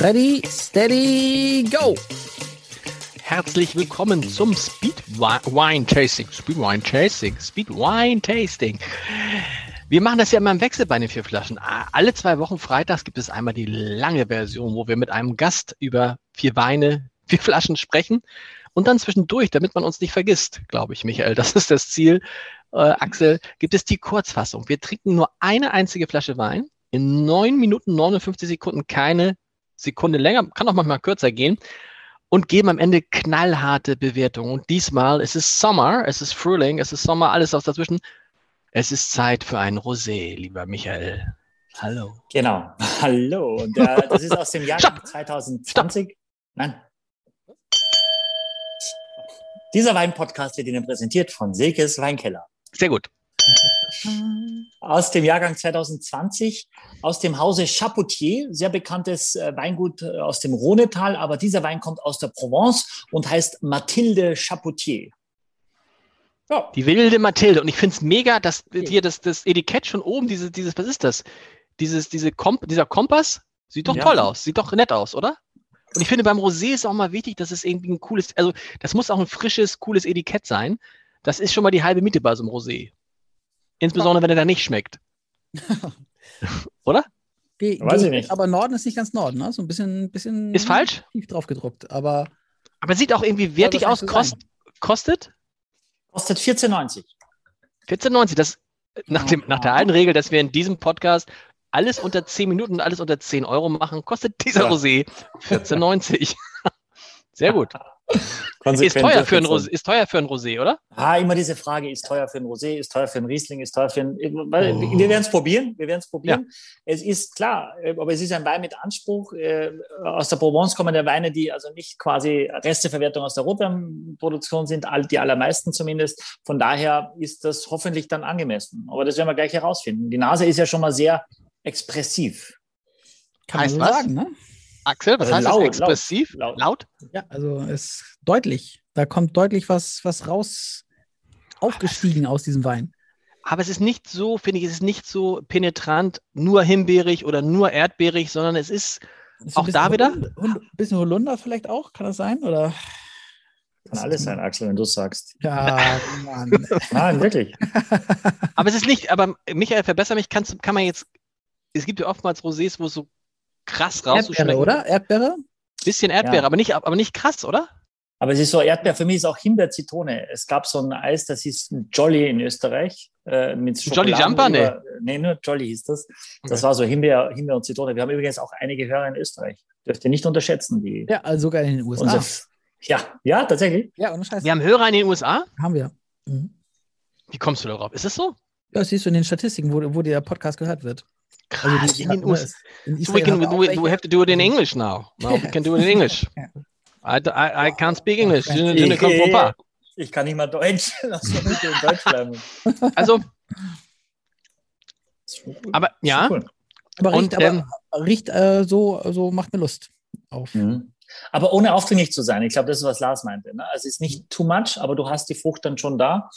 Ready, steady, go! Herzlich willkommen zum Speed Wine Tasting. Speed Wine Tasting. Speed Wine Tasting. Wir machen das ja immer im Wechsel bei den vier Flaschen. Alle zwei Wochen freitags gibt es einmal die lange Version, wo wir mit einem Gast über vier Weine, vier Flaschen sprechen. Und dann zwischendurch, damit man uns nicht vergisst, glaube ich, Michael, das ist das Ziel, äh, Axel, gibt es die Kurzfassung. Wir trinken nur eine einzige Flasche Wein, in neun Minuten 59 Sekunden keine Sekunde länger, kann auch manchmal kürzer gehen und geben am Ende knallharte Bewertungen. Und diesmal ist es Sommer, es ist Frühling, es ist Sommer, alles aus dazwischen. Es ist Zeit für ein Rosé, lieber Michael. Hallo. Genau. Hallo. Und äh, das ist aus dem Jahr 2020. Stopp. Nein. Dieser Weinpodcast wird Ihnen präsentiert von Silkes Weinkeller. Sehr gut. Aus dem Jahrgang 2020, aus dem Hause Chapoutier, sehr bekanntes äh, Weingut äh, aus dem Rhonetal, aber dieser Wein kommt aus der Provence und heißt Mathilde Chapoutier. Ja. Die wilde Mathilde. Und ich finde es mega, dass hier das, das Etikett schon oben, diese, dieses, was ist das? Dieses, diese Komp dieser Kompass sieht doch ja. toll aus, sieht doch nett aus, oder? Und ich finde, beim Rosé ist auch mal wichtig, dass es irgendwie ein cooles, also das muss auch ein frisches, cooles Etikett sein. Das ist schon mal die halbe Miete bei so einem Rosé. Insbesondere, wenn er da nicht schmeckt. Oder? Ge Weiß ich nicht. Aber Norden ist nicht ganz Norden, ne? So ein bisschen, bisschen ist falsch? tief drauf gedruckt. Aber, aber sieht auch irgendwie wertig aus. Kost, kostet? Kostet 14,90. 14,90. Das nach, dem, nach der alten Regel, dass wir in diesem Podcast alles unter 10 Minuten und alles unter 10 Euro machen, kostet dieser ja. Rosé 14,90. Sehr gut. Ist teuer, für ein Rosé, ist teuer für ein Rosé, oder? Ah, immer diese Frage, ist teuer für ein Rosé, ist teuer für ein Riesling, ist teuer für ein... Weil, oh. Wir werden es probieren, wir werden es probieren. Ja. Es ist klar, äh, aber es ist ein Wein mit Anspruch. Äh, aus der Provence kommen der Weine, die also nicht quasi Resteverwertung aus der Rotweinproduktion sind, die allermeisten zumindest. Von daher ist das hoffentlich dann angemessen. Aber das werden wir gleich herausfinden. Die Nase ist ja schon mal sehr expressiv. Kann heißt man so sagen, ne? Axel, was also heißt laut, das? Expressiv? Laut, laut? Ja, also es ist deutlich. Da kommt deutlich was, was raus aufgestiegen aus diesem Wein. Aber es ist nicht so, finde ich, es ist nicht so penetrant, nur himbeerig oder nur erdbeerig, sondern es ist, ist auch da wieder. Ein bisschen Holunder vielleicht auch, kann das sein? Oder? Kann alles sein, Axel, wenn du es sagst. Ja, Mann. Nein, wirklich. aber es ist nicht, aber Michael, verbessere mich, kann, kann man jetzt, es gibt ja oftmals Rosés, wo es so krass rauszuschmecken. Erdbeere, oder? Erdbeere? Bisschen Erdbeere, ja. aber, nicht, aber nicht krass, oder? Aber es ist so Erdbeer, für mich ist auch Himbeer-Zitrone. Es gab so ein Eis, das hieß Jolly in Österreich. Äh, mit Jolly Jumper? Nee. nee, nur Jolly hieß das. Das okay. war so Himbeer, Himbeer und Zitrone. Wir haben übrigens auch einige Hörer in Österreich. Dürft ihr nicht unterschätzen. Die ja, also sogar in den USA. Unser, ja, ja, tatsächlich. Ja, und Wir haben Hörer in den USA? Haben wir. Mhm. Wie kommst du darauf? Ist das so? Ja, das siehst du in den Statistiken, wo, wo der Podcast gehört wird. Krass, also die, in den USA. so we, can, we, we have to do it in English now. Now we can do it in English. I, I, I can't speak English. Ne comprends pas. Ich kann nicht mal Deutsch. Lass mich bitte in Deutsch bleiben. Also, aber ja. Cool. Aber riecht, und, ähm, riecht äh, so, so macht mir Lust auf. Mhm. Aber ohne aufdringlich zu sein. Ich glaube, das ist, was Lars meinte. Ne? Also es ist nicht too much, aber du hast die Frucht dann schon da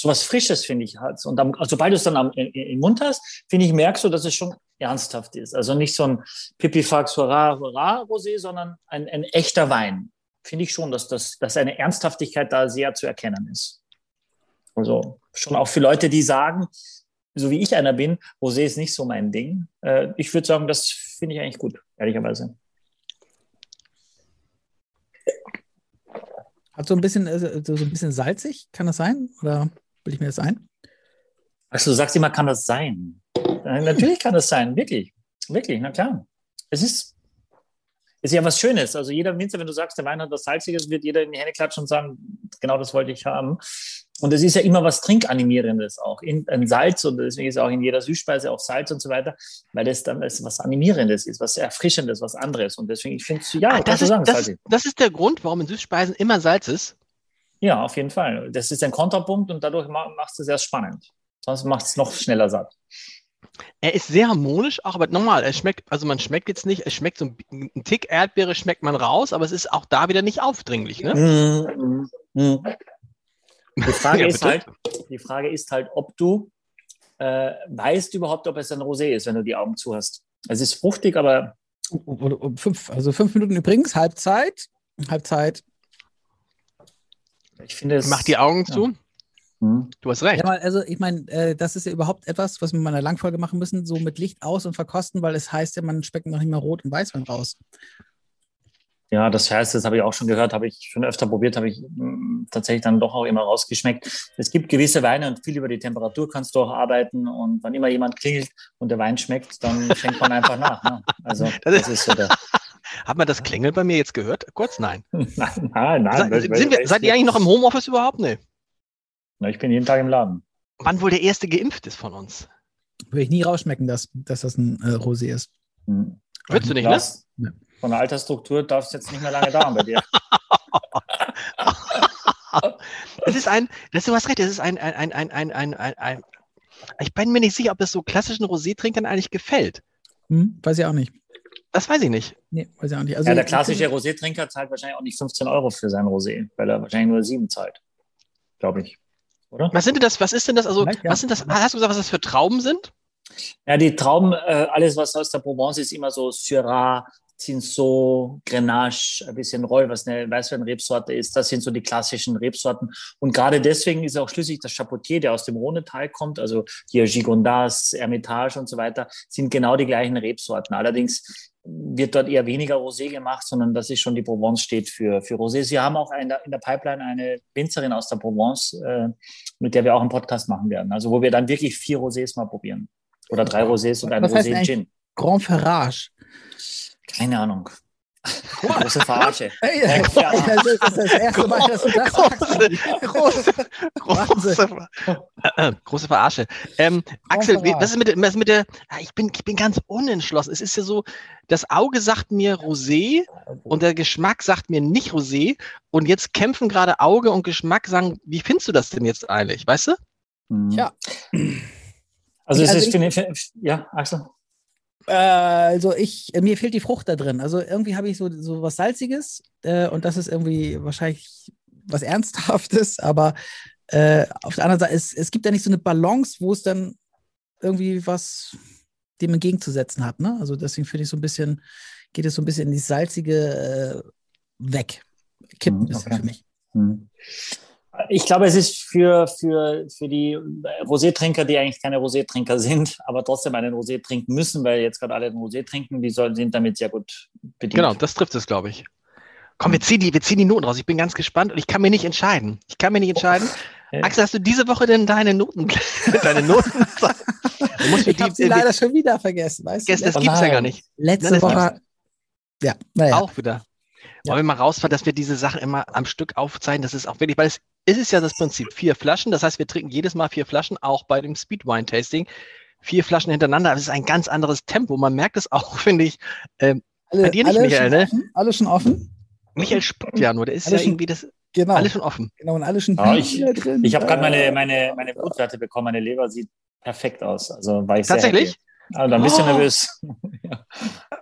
so was Frisches, finde ich, hat. Und also, sobald du es dann am, im Mund hast, finde ich, merkst du, dass es schon ernsthaft ist. Also nicht so ein Pipifax Hurra, Hurra Rosé, sondern ein, ein echter Wein. Finde ich schon, dass, das, dass eine Ernsthaftigkeit da sehr zu erkennen ist. Also schon auch für Leute, die sagen, so wie ich einer bin, Rosé ist nicht so mein Ding. Äh, ich würde sagen, das finde ich eigentlich gut, ehrlicherweise. Hat so ein bisschen, äh, so ein bisschen salzig, kann das sein? Oder Will ich mir das ein? Also du sagst immer, kann das sein? Natürlich kann das sein, wirklich. Wirklich, na klar. Es ist, ist ja was Schönes. Also jeder Winzer, wenn du sagst, der Wein hat was Salziges, wird jeder in die Hände klatschen und sagen, genau das wollte ich haben. Und es ist ja immer was Trinkanimierendes auch. In, ein Salz und deswegen ist auch in jeder Süßspeise auch Salz und so weiter, weil das dann was Animierendes ist, was Erfrischendes, was anderes. Und deswegen, ich finde es, ja, ah, das, ist, sagen, das, das ist der Grund, warum in Süßspeisen immer Salz ist. Ja, auf jeden Fall. Das ist ein Kontrapunkt und dadurch macht es sehr spannend. Sonst macht es noch schneller satt. Er ist sehr harmonisch, auch aber nochmal, er schmeckt, also man schmeckt jetzt nicht, es schmeckt so ein, ein Tick Erdbeere schmeckt man raus, aber es ist auch da wieder nicht aufdringlich. Ne? Mm, mm, mm. Die, Frage ja, ist halt, die Frage ist halt, ob du äh, weißt überhaupt, ob es ein Rosé ist, wenn du die Augen zu hast. Es ist fruchtig, aber Oder um fünf, also fünf Minuten übrigens, Halbzeit. Halbzeit. Ich finde es. Mach die Augen ja. zu. Hm. Du hast recht. Ja, also ich meine, äh, das ist ja überhaupt etwas, was wir in meiner Langfolge machen müssen, so mit Licht aus und verkosten, weil es heißt ja, man schmeckt noch nicht mal Rot und Weißwein raus. Ja, das heißt, das habe ich auch schon gehört, habe ich schon öfter probiert, habe ich mh, tatsächlich dann doch auch immer rausgeschmeckt. Es gibt gewisse Weine und viel über die Temperatur kannst du auch arbeiten und wann immer jemand klingelt und der Wein schmeckt, dann schenkt man einfach nach. Ne? Also das ist so der. Hat man das Klingeln bei mir jetzt gehört? Kurz, nein. Nein, nein, nein. Sind wir, seid ihr eigentlich noch im Homeoffice überhaupt? Nee. Na, ich bin jeden Tag im Laden. Wann wohl der erste geimpft ist von uns? Würde ich nie rausschmecken, dass, dass das ein äh, Rosé ist. Hm. Würdest du nicht, ne? Lars, Ne. Von der Altersstruktur darfst du jetzt nicht mehr lange dauern bei dir. Das ist ein, das, du hast recht, das ist ein, ein, ein, ein, ein, ein, ein, ein ich bin mir nicht sicher, ob das so klassischen Rosé-Trinkern eigentlich gefällt. Hm? Weiß ich auch nicht. Das weiß ich nicht. Nee, weiß ich auch nicht. Also, ja, der klassische Rosé-Trinker zahlt wahrscheinlich auch nicht 15 Euro für sein Rosé, weil er wahrscheinlich nur sieben zahlt. Glaube ich. Oder? Was sind denn das, was ist denn das, also, ja. was sind das, hast du gesagt, was das für Trauben sind? Ja, die Trauben, äh, alles was aus der Provence ist, immer so Syrah, Cinsault, Grenache, ein bisschen Roll, was eine Weißwein-Rebsorte ist. Das sind so die klassischen Rebsorten. Und gerade deswegen ist auch schließlich das Chapotier, der aus dem Rhonetal kommt, also hier Gigondas, Hermitage und so weiter, sind genau die gleichen Rebsorten. Allerdings wird dort eher weniger Rosé gemacht, sondern das ist schon die Provence steht für, für Rosé. Sie haben auch in der, in der Pipeline eine Winzerin aus der Provence, äh, mit der wir auch einen Podcast machen werden. Also wo wir dann wirklich vier Rosés mal probieren. Oder drei Rosés und ein Was heißt Rosé eigentlich- Gin. Grand Ferrage. Keine Ahnung. Große Verarsche. Hey, Ja, das, ist, das ist das erste Mal, dass du das sagst. große, große, große Verarsche. Ähm, Axel, was ist mit, der- was ist mit der, ich bin, ich bin ganz unentschlossen. Es ist ja so, das Auge sagt mir Rosé und der Geschmack sagt mir nicht Rosé und jetzt kämpfen gerade Auge und Geschmack sagen, wie findest du das denn jetzt eigentlich, weißt du? Mhm. Ja. Also es Also ist, ich, ja, Axel. Äh, also ich, mir fehlt die Frucht da drin. Also irgendwie habe ich so, so was Salziges äh, und das ist irgendwie wahrscheinlich was Ernsthaftes, aber äh, auf der anderen Seite, es, es gibt ja nicht so eine Balance, wo es dann irgendwie was dem entgegenzusetzen hat. Ne? Also deswegen finde ich so ein bisschen, geht es so ein bisschen in die salzige äh, weg. Kippt ein Mhm, bisschen okay. für mich. Mhm. Ich glaube, es ist für, für, für die Rosé-Trinker, die eigentlich keine Rosé-Trinker sind, aber trotzdem einen Rosé trinken müssen, weil jetzt gerade alle einen Rosé trinken, die sollen, sind damit sehr gut bedient. Genau, das trifft es, glaube ich. Komm, wir ziehen, die, wir ziehen die Noten raus. Ich bin ganz gespannt und ich kann mir nicht entscheiden. Ich kann mir nicht entscheiden. Ja. Axel, hast du diese Woche denn deine Noten? deine Noten? Du musst mir Ich habe sie äh, leider schon wieder vergessen. Weißt du? Das Oh gibt's ja gar nicht. Letzte Nein, Woche. Ja, naja. Auch wieder. Ja. Wollen wir mal rausfahren, dass wir diese Sachen immer am Stück aufzeigen? Das ist auch wirklich, weil es, es ist ja das Prinzip vier Flaschen. Das heißt, wir trinken jedes Mal vier Flaschen, auch bei dem Speed Wine Tasting. Vier Flaschen hintereinander. Das ist ein ganz anderes Tempo. Man merkt es auch, finde ich. Ähm, Alle, bei dir nicht, alle Michael, schon ne? Offen? Alle schon offen? Michael spuckt ja nur. Der ist Alle ja schon- irgendwie das, Genau. alles schon offen. genau, und alle schon Ja, ich- drin. Ich habe gerade meine, Äh, meine, meine Blutwerte bekommen, meine Leber sieht perfekt aus. Also war ich Tatsächlich? sehr. Also ein bisschen Oh. nervös.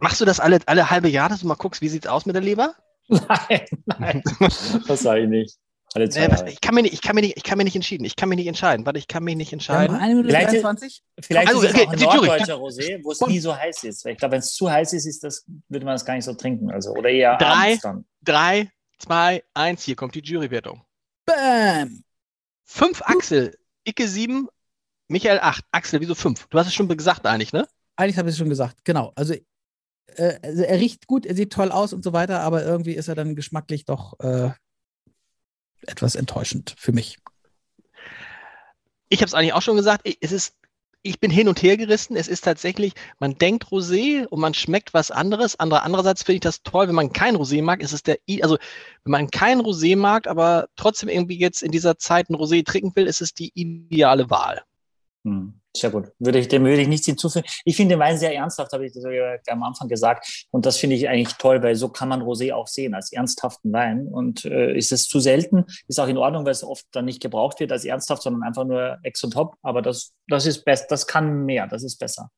Machst du das alle, alle halbe Jahre, dass du mal guckst, wie sieht's aus mit der Leber? nein, nein, das sage ich nicht. Alle zwei Äh, was, ich kann mir nicht, ich kann mir nicht, ich kann mir nicht entschieden. Ich kann mich nicht entscheiden. Warte, ich kann mich nicht entscheiden. noch eine Minute Vielleicht- 23. Vielleicht Also, ist es okay, auch ein die Jury. norddeutscher Rosé, wo es nie so heiß ist. Weil ich glaube, wenn es zu heiß ist, ist das, würde man das gar nicht so trinken. Also, oder eher Drei. Drei, zwei, eins. Hier kommt die Jurywertung. Bam! Fünf Axel, Icke sieben, Michael acht. Axel, wieso fünf? Du hast es schon gesagt eigentlich, ne? Eigentlich habe ich es schon gesagt. Genau. Also, äh, also er riecht gut, er sieht toll aus und so weiter, aber irgendwie ist er dann geschmacklich doch äh, etwas enttäuschend für mich. Ich habe es eigentlich auch schon gesagt. Ich- Es ist, ich bin hin und her gerissen. Es ist tatsächlich, man denkt Rosé und man schmeckt was anderes. Andere, andererseits finde ich das toll, wenn man kein Rosé mag, ist es der, also wenn man kein Rosé mag, aber trotzdem irgendwie jetzt in dieser Zeit ein Rosé trinken will, ist es die ideale Wahl. Hm, Sehr gut. Würde ich, dem würde ich nichts hinzufügen. Ich finde den Wein sehr ernsthaft, habe ich am Anfang gesagt. Und das finde ich eigentlich toll, weil so kann man Rosé auch sehen, als ernsthaften Wein. Und äh, ist es zu selten, ist auch in Ordnung, weil es oft dann nicht gebraucht wird als ernsthaft, sondern einfach nur ex und top. Aber das, das ist best, das kann mehr, das ist besser.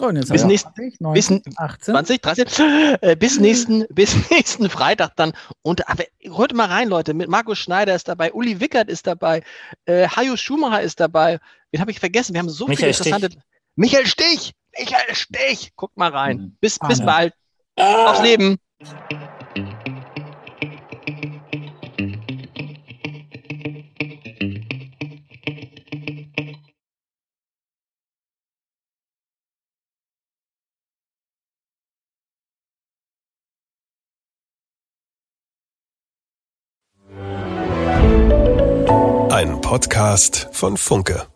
Jetzt Bis haben wir nächst- 20, bis 19, 18. 20, 30, äh, bis nächsten, bis nächsten Freitag dann. Und aber hört mal rein, Leute. Mit Markus Schneider ist dabei, Uli Wickert ist dabei, äh, Hajo Schumacher ist dabei. Wen habe ich vergessen? Wir haben so Michael viele interessante. Michael Stich! Michael Stich. Guckt mal rein. Mhm. Bis, bis Arne. bald. Ah. Aufs Leben. Podcast von Funke.